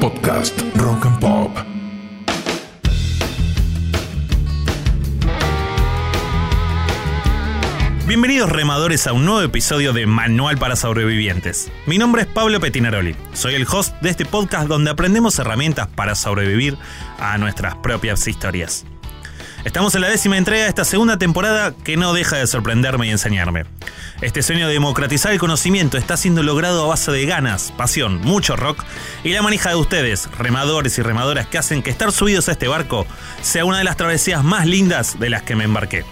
Podcast Rock and Pop. Bienvenidos remadores a un nuevo episodio de Manual para Sobrevivientes. Mi nombre es Pablo Petinaroli. Soy el host de este podcast donde aprendemos herramientas para sobrevivir a nuestras propias historias. Estamos en la décima entrega de esta segunda temporada que no deja de sorprenderme y enseñarme. Este sueño de democratizar el conocimiento está siendo logrado a base de ganas, pasión, mucho rock y la manija de ustedes, remadores y remadoras que hacen que estar subidos a este barco sea una de las travesías más lindas de las que me embarqué.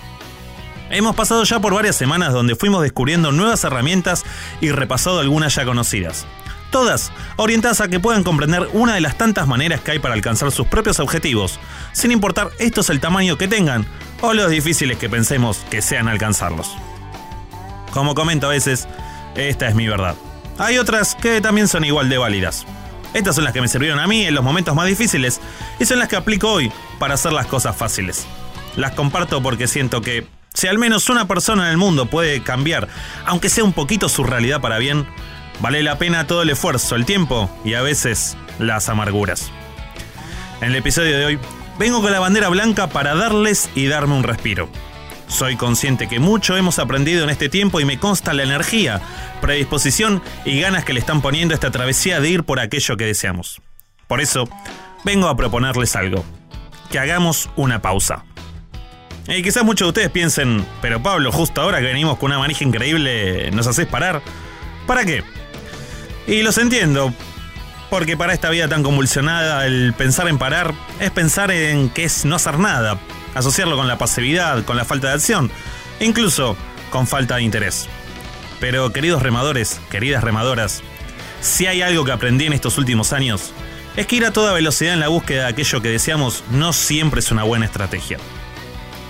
Hemos pasado ya por varias semanas donde fuimos descubriendo nuevas herramientas y repasado algunas ya conocidas. Todas orientadas a que puedan comprender una de las tantas maneras que hay para alcanzar sus propios objetivos, sin importar estos el tamaño que tengan o los difíciles que pensemos que sean alcanzarlos. Como comento a veces, esta es mi verdad. Hay otras que también son igual de válidas. Estas son las que me sirvieron a mí en los momentos más difíciles y son las que aplico hoy para hacer las cosas fáciles. Las comparto porque siento que si al menos una persona en el mundo puede cambiar, aunque sea un poquito su realidad para bien, vale la pena todo el esfuerzo, el tiempo y a veces las amarguras. En el episodio de hoy, vengo con la bandera blanca para darles y darme un respiro. Soy consciente que mucho hemos aprendido en este tiempo y me consta la energía, predisposición y ganas que le están poniendo esta travesía de ir por aquello que deseamos. Por eso, vengo a proponerles algo. Que hagamos una pausa. Y quizás muchos de ustedes piensen, pero Pablo, justo ahora que venimos con una manija increíble, ¿nos haces parar? ¿Para qué? Y los entiendo, porque para esta vida tan convulsionada, el pensar en parar es pensar en que es no hacer nada, asociarlo con la pasividad, con la falta de acción, incluso con falta de interés. Pero queridos remadores, queridas remadoras, si hay algo que aprendí en estos últimos años, es que ir a toda velocidad en la búsqueda de aquello que deseamos no siempre es una buena estrategia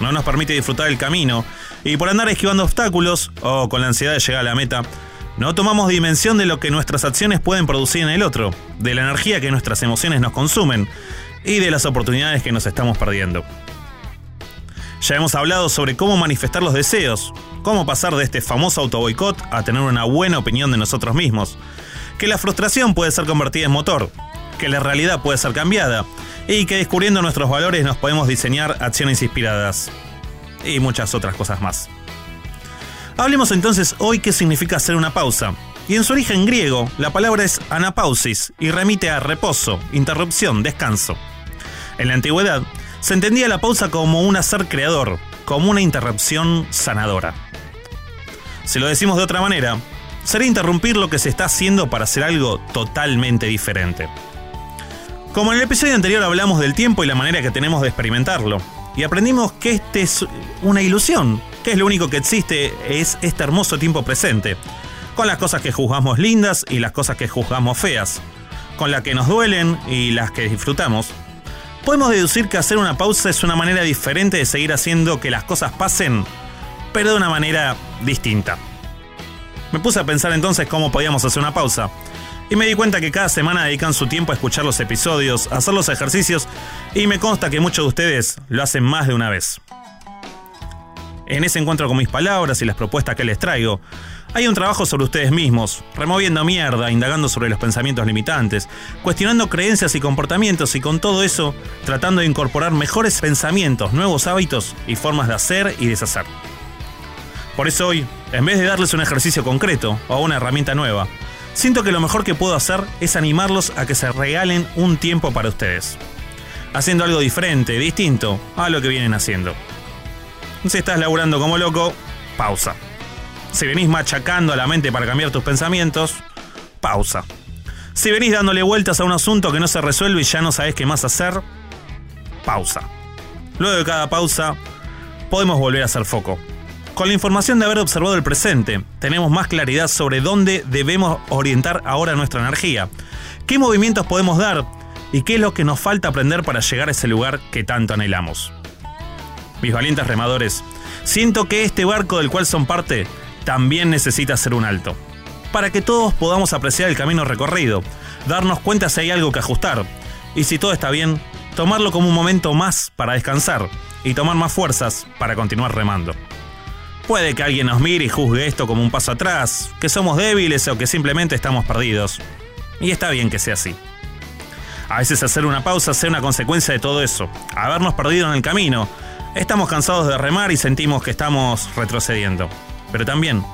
no nos permite disfrutar el camino, y por andar esquivando obstáculos o con la ansiedad de llegar a la meta, no tomamos dimensión de lo que nuestras acciones pueden producir en el otro, de la energía que nuestras emociones nos consumen y de las oportunidades que nos estamos perdiendo. Ya hemos hablado sobre cómo manifestar los deseos, cómo pasar de este famoso autoboicot a tener una buena opinión de nosotros mismos, que la frustración puede ser convertida en motor, que la realidad puede ser cambiada y que descubriendo nuestros valores nos podemos diseñar acciones inspiradas y muchas otras cosas más. Hablemos entonces hoy qué significa hacer una pausa. Y en su origen griego, la palabra es anapausis y remite a reposo, interrupción, descanso. En la antigüedad, se entendía la pausa como un hacer creador, como una interrupción sanadora. Si lo decimos de otra manera, sería interrumpir lo que se está haciendo para hacer algo totalmente diferente. Como en el episodio anterior hablamos del tiempo y la manera que tenemos de experimentarlo, y aprendimos que este es una ilusión, que es lo único que existe es este hermoso tiempo presente, con las cosas que juzgamos lindas y las cosas que juzgamos feas, con las que nos duelen y las que disfrutamos. Podemos deducir que hacer una pausa es una manera diferente de seguir haciendo que las cosas pasen, pero de una manera distinta. Me puse a pensar entonces cómo podíamos hacer una pausa, y me di cuenta que cada semana dedican su tiempo a escuchar los episodios, a hacer los ejercicios y me consta que muchos de ustedes lo hacen más de una vez. En ese encuentro con mis palabras y las propuestas que les traigo, hay un trabajo sobre ustedes mismos, removiendo mierda, indagando sobre los pensamientos limitantes, cuestionando creencias y comportamientos y con todo eso tratando de incorporar mejores pensamientos, nuevos hábitos y formas de hacer y deshacer. Por eso hoy, en vez de darles un ejercicio concreto o una herramienta nueva, siento que lo mejor que puedo hacer es animarlos a que se regalen un tiempo para ustedes. Haciendo algo diferente, distinto a lo que vienen haciendo. Si estás laburando como loco, pausa. Si venís machacando a la mente para cambiar tus pensamientos, pausa. Si venís dándole vueltas a un asunto que no se resuelve y ya no sabes qué más hacer, pausa. Luego de cada pausa, podemos volver a hacer foco. Con la información de haber observado el presente, tenemos más claridad sobre dónde debemos orientar ahora nuestra energía, qué movimientos podemos dar y qué es lo que nos falta aprender para llegar a ese lugar que tanto anhelamos. Mis valientes remadores, siento que este barco del cual son parte también necesita hacer un alto, para que todos podamos apreciar el camino recorrido, darnos cuenta si hay algo que ajustar, y si todo está bien, tomarlo como un momento más para descansar y tomar más fuerzas para continuar remando. Puede que alguien nos mire y juzgue esto como un paso atrás, que somos débiles o que simplemente estamos perdidos. Y está bien que sea así. A veces hacer una pausa sea una consecuencia de todo eso, habernos perdido en el camino. Estamos cansados de remar y sentimos que estamos retrocediendo. Pero también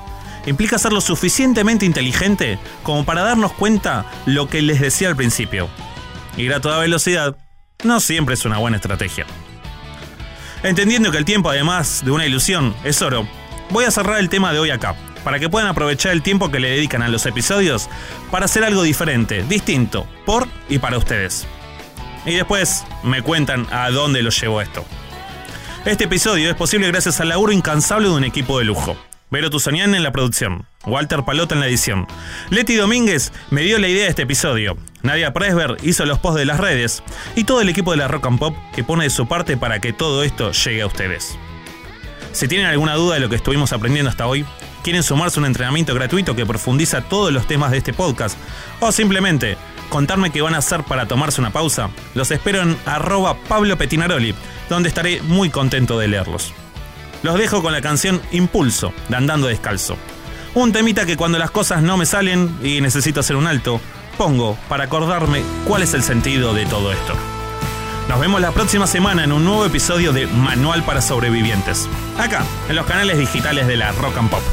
implica ser lo suficientemente inteligente como para darnos cuenta lo que les decía al principio. Ir a toda velocidad no siempre es una buena estrategia. Entendiendo que el tiempo, además de una ilusión, es oro, voy a cerrar el tema de hoy acá, para que puedan aprovechar el tiempo que le dedican a los episodios para hacer algo diferente, distinto, por y para ustedes. Y después me cuentan a dónde los llevo esto. Este episodio es posible gracias al laburo incansable de un equipo de lujo. Vero Tuzanian en la producción, Walter Palota en la edición. Leti Domínguez me dio la idea de este episodio. Nadia Presber hizo los posts de las redes y todo el equipo de la Rock and Pop que pone de su parte para que todo esto llegue a ustedes. Si tienen alguna duda de lo que estuvimos aprendiendo hasta hoy, quieren sumarse a un entrenamiento gratuito que profundiza todos los temas de este podcast, o simplemente contarme qué van a hacer para tomarse una pausa, los espero en arroba Pablo Petinaroli, donde estaré muy contento de leerlos. Los dejo con la canción Impulso, de Andando Descalzo. Un temita que cuando las cosas no me salen y necesito hacer un alto, pongo para acordarme cuál es el sentido de todo esto. Nos vemos la próxima semana en un nuevo episodio de Manual para Sobrevivientes, acá, en los canales digitales de la Rock and Pop.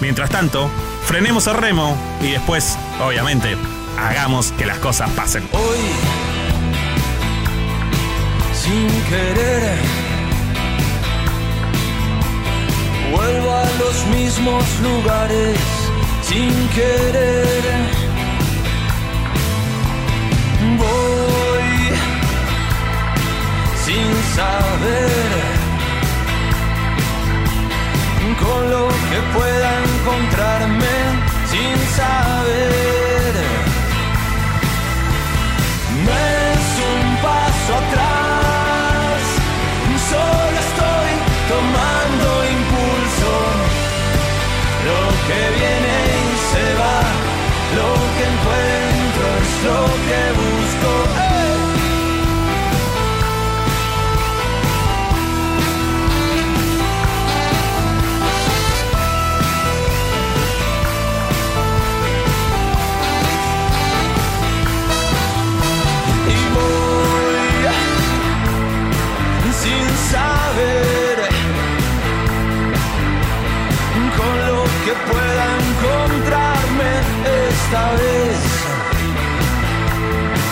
Mientras tanto, frenemos el remo y después, obviamente, hagamos que las cosas pasen. Hoy, sin querer, vuelvo a los mismos lugares, sin querer. Esta vez.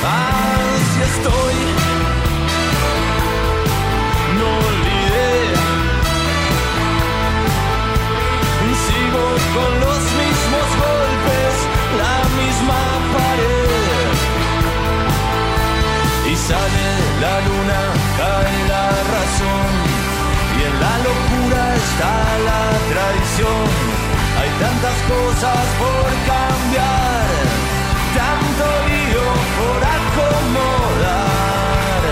Así estoy. No olvidé. Sigo con los mismos golpes, la misma pared. Y sale la luna, cae la razón. Y en la locura está la traición hay tantas cosas por cambiar, tanto lío por acomodar.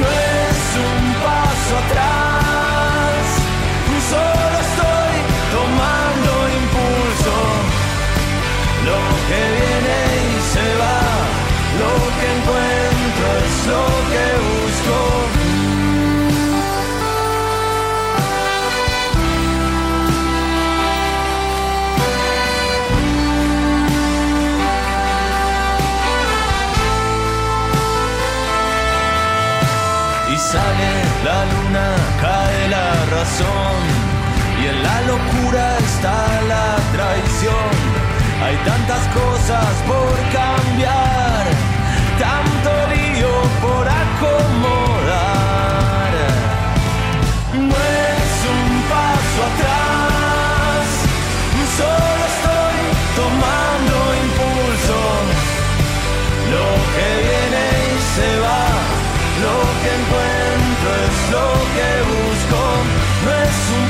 No es un paso atrás, solo estoy tomando impulso. Lo que viene y se va, lo que encuentro es lo locura está la traición. Hay tantas cosas por cambiar, tanto lío por acomodar. No es un paso atrás, solo estoy tomando impulso. Lo que viene y se va, lo que encuentro es lo que busco, no es un